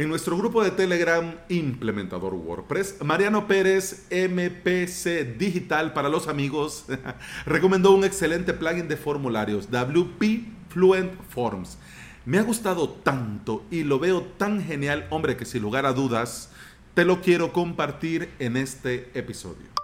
En nuestro grupo de Telegram Implementador WordPress, Mariano Pérez, MPC Digital para los amigos, recomendó un excelente plugin de formularios, WP Fluent Forms. Me ha gustado tanto y lo veo tan genial, hombre, que sin lugar a dudas, te lo quiero compartir en este episodio.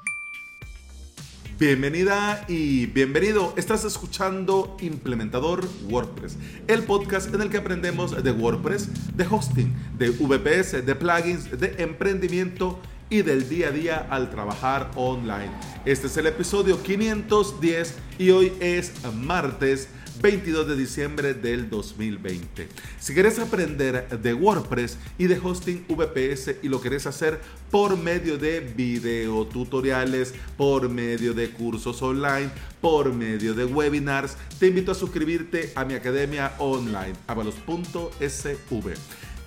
Bienvenida y bienvenido. Estás escuchando Implementador WordPress, el podcast en el que aprendemos de WordPress, de hosting, de VPS, de plugins, de emprendimiento y del día a día al trabajar online. Este es el episodio 510 y hoy es martes 22 de diciembre del 2020. Si quieres aprender de WordPress y de hosting VPS y lo querés hacer por medio de video tutoriales, por medio de cursos online, por medio de webinars, te invito a suscribirte a mi academia online, avalos.sv.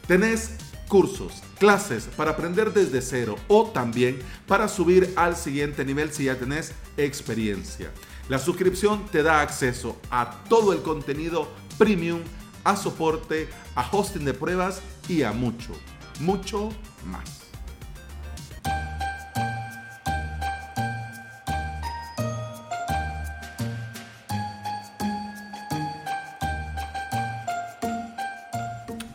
Tenés cursos, clases para aprender desde cero o también para subir al siguiente nivel si ya tenés experiencia. La suscripción te da acceso a todo el contenido premium, a soporte, a hosting de pruebas y a mucho, mucho más.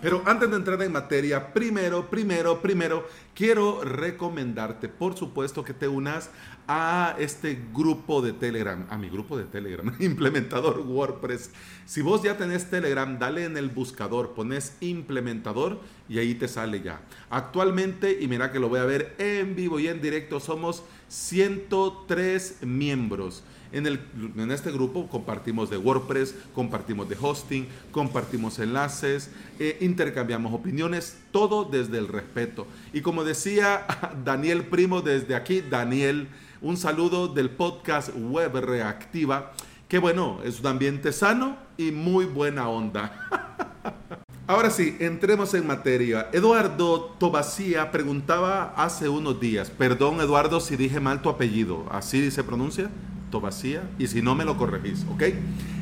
Pero antes de entrar en materia, primero, primero, primero, quiero recomendarte, por supuesto, que te unas a este grupo de Telegram, a mi grupo de Telegram, implementador WordPress. Si vos ya tenés Telegram, dale en el buscador, pones implementador y ahí te sale ya. Actualmente, y mira que lo voy a ver en vivo y en directo, somos 103 miembros. En, el, en, este grupo compartimos de WordPress, compartimos de hosting, compartimos enlaces, eh, intercambiamos opiniones, todo desde el respeto. Y como decía Daniel Primo desde aquí, Daniel, un saludo del podcast Web Reactiva, que bueno, es un ambiente sano y muy buena onda. Ahora sí, entremos en materia. Eduardo Tobacía preguntaba hace unos días, perdón Eduardo si dije mal tu apellido, ¿así se pronuncia? Vacía y si no me lo corregís, ¿ok?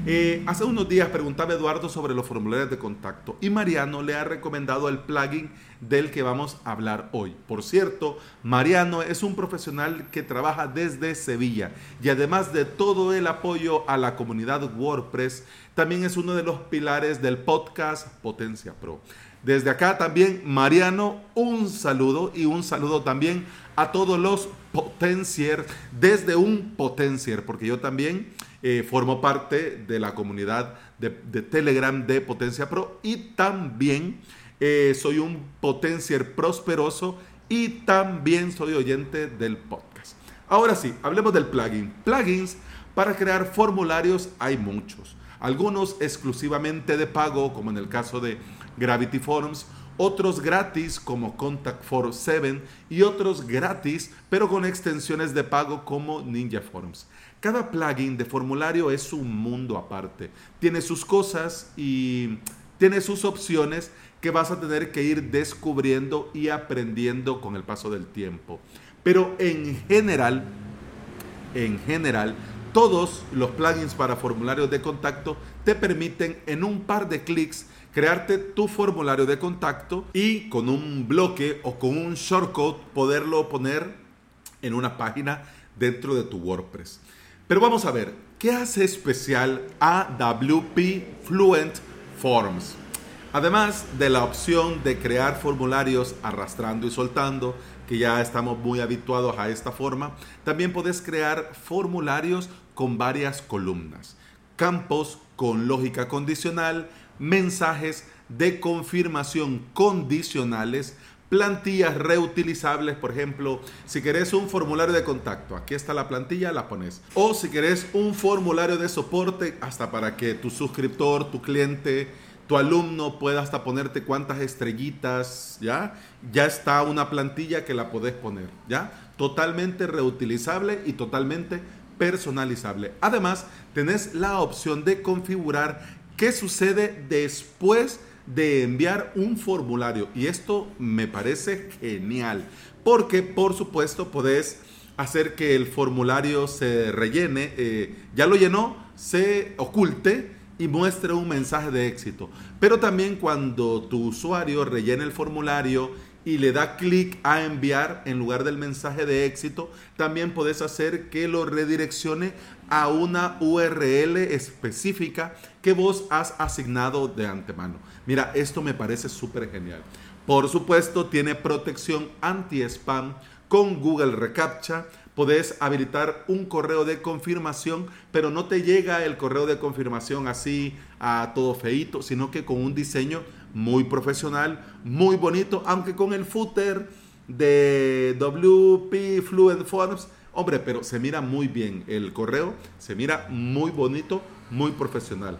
Eh, hace unos días preguntaba Eduardo sobre los formularios de contacto y Mariano le ha recomendado el plugin del que vamos a hablar hoy. Por cierto, Mariano es un profesional que trabaja desde Sevilla y además de todo el apoyo a la comunidad WordPress, también es uno de los pilares del podcast Potencia Pro. Desde acá también, Mariano, un saludo y un saludo también a todos los potencier desde un potencier, porque yo también eh, formo parte de la comunidad de, Telegram de Potencia Pro y también eh, soy un potencier prosperoso y también soy oyente del podcast. Ahora sí, hablemos del plugin. Plugins para crear formularios hay muchos. Algunos exclusivamente de pago, como en el caso de Gravity Forms, otros gratis como Contact for 7 y otros gratis pero con extensiones de pago como Ninja Forms. Cada plugin de formulario es un mundo aparte. Tiene sus cosas y tiene sus opciones que vas a tener que ir descubriendo y aprendiendo con el paso del tiempo. Pero en general, en general, todos los plugins para formularios de contacto te permiten en un par de clics crearte tu formulario de contacto y con un bloque o con un shortcode poderlo poner en una página dentro de tu WordPress. Pero vamos a ver, ¿qué hace especial a WP Fluent Forms? Además de la opción de crear formularios arrastrando y soltando, que ya estamos muy habituados a esta forma, también puedes crear formularios con varias columnas, campos con lógica condicional, mensajes de confirmación condicionales, plantillas reutilizables, por ejemplo, si querés un formulario de contacto, aquí está la plantilla, la pones. O si querés un formulario de soporte, hasta para que tu suscriptor, tu cliente, tu alumno pueda hasta ponerte cuántas estrellitas, ¿ya? Ya está una plantilla que la podés poner, ¿ya? Totalmente reutilizable y totalmente personalizable. Además, tenés la opción de configurar ¿Qué sucede después de enviar un formulario? Y esto me parece genial, porque por supuesto podés hacer que el formulario se rellene, eh, ya lo llenó, se oculte y muestre un mensaje de éxito. Pero también cuando tu usuario rellene el formulario y le da clic a enviar en lugar del mensaje de éxito, también puedes hacer que lo redireccione a una URL específica que vos has asignado de antemano. Mira, esto me parece súper genial. Por supuesto, tiene protección anti-spam con Google Recaptcha podés habilitar un correo de confirmación, pero no te llega el correo de confirmación así a todo feito, sino que con un diseño muy profesional, muy bonito, aunque con el footer de WP Fluent Forms, hombre, pero se mira muy bien el correo, se mira muy bonito, muy profesional.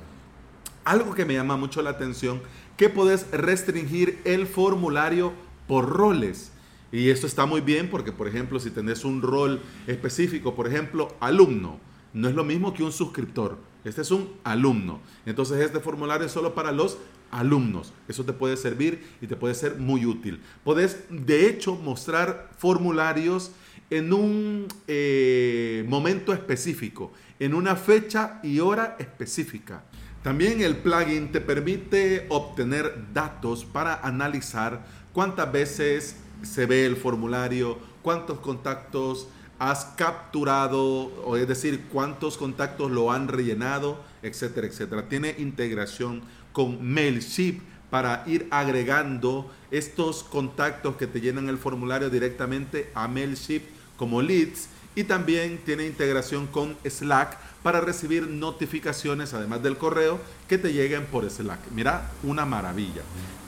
Algo que me llama mucho la atención, que podés restringir el formulario por roles. Y esto está muy bien porque, por ejemplo, si tenés un rol específico, por ejemplo, alumno, no es lo mismo que un suscriptor. Este es un alumno. Entonces este formulario es solo para los alumnos. Eso te puede servir y te puede ser muy útil. Puedes, de hecho, mostrar formularios en un eh, momento específico, en una fecha y hora específica. También el plugin te permite obtener datos para analizar cuántas veces se ve el formulario, cuántos contactos has capturado, o es decir, cuántos contactos lo han rellenado, etcétera, etcétera. Tiene integración con MailChimp para ir agregando estos contactos que te llenan el formulario directamente a MailChimp como leads y también tiene integración con Slack para recibir notificaciones, además del correo, que te lleguen por Slack. Mira, una maravilla.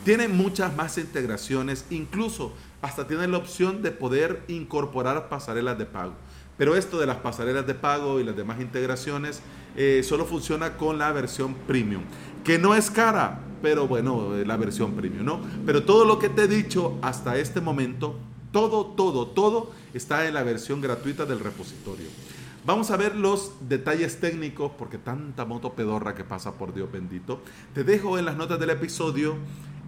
Tiene muchas más integraciones, incluso hasta tiene la opción de poder incorporar pasarelas de pago. Pero esto de las pasarelas de pago y las demás integraciones eh, solo funciona con la versión premium, que no es cara, pero bueno, eh, la versión premium, ¿no? Pero todo lo que te he dicho hasta este momento, todo, todo, todo está en la versión gratuita del repositorio. Vamos a ver los detalles técnicos, porque tanta moto pedorra que pasa por Dios bendito. Te dejo en las notas del episodio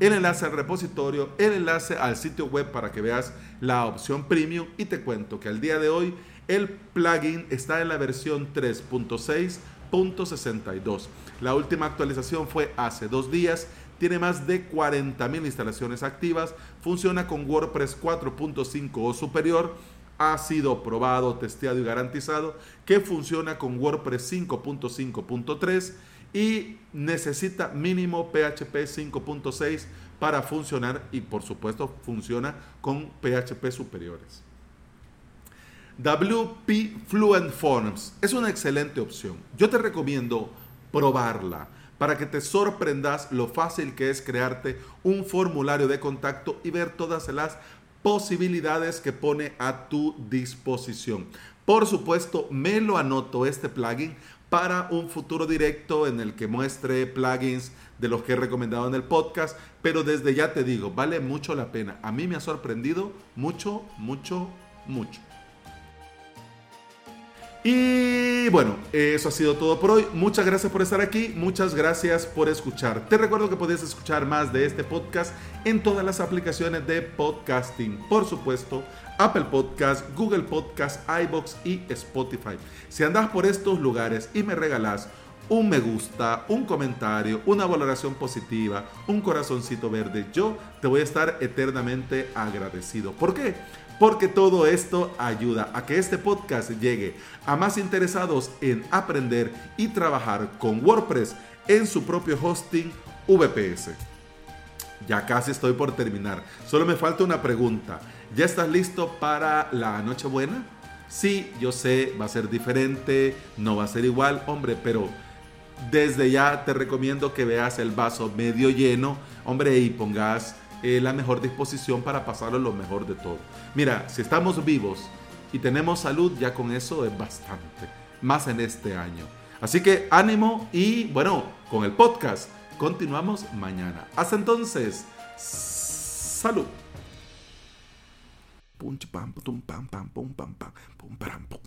el enlace al repositorio, el enlace al sitio web para que veas la opción premium y te cuento que al día de hoy el plugin está en la versión 3.6.62. La última actualización fue hace dos días. Tiene más de 40.000 instalaciones activas. Funciona con WordPress 4.5 o superior ha sido probado, testeado y garantizado que funciona con WordPress 5.5.3 y necesita mínimo PHP 5.6 para funcionar y por supuesto funciona con PHP superiores. WP Fluent Forms es una excelente opción. Yo te recomiendo probarla para que te sorprendas lo fácil que es crearte un formulario de contacto y ver todas las posibilidades que pone a tu disposición. Por supuesto, me lo anoto este plugin para un futuro directo en el que muestre plugins de los que he recomendado en el podcast, pero desde ya te digo, vale mucho la pena. A mí me ha sorprendido mucho, mucho, mucho. Y bueno, eso ha sido todo por hoy. Muchas gracias por estar aquí, muchas gracias por escuchar. Te recuerdo que puedes escuchar más de este podcast en todas las aplicaciones de podcasting. Por supuesto, Apple Podcast, Google Podcast, iBox y Spotify. Si andas por estos lugares y me regalas un me gusta, un comentario, una valoración positiva, un corazoncito verde, yo te voy a estar eternamente agradecido. ¿Por qué? porque todo esto ayuda a que este podcast llegue a más interesados en aprender y trabajar con WordPress en su propio hosting VPS. Ya casi estoy por terminar. Solo me falta una pregunta. ¿Ya estás listo para la Nochebuena? Sí, yo sé, va a ser diferente, no va a ser igual, hombre, pero desde ya te recomiendo que veas el vaso medio lleno, hombre, y pongas eh, la mejor disposición para pasarlo lo mejor de todo. Mira, si estamos vivos y tenemos salud, ya con eso es bastante, más en este año. Así que ánimo y bueno, con el podcast continuamos mañana. Hasta entonces, salud. Pam pum pam pam pum pam pam pum pam pum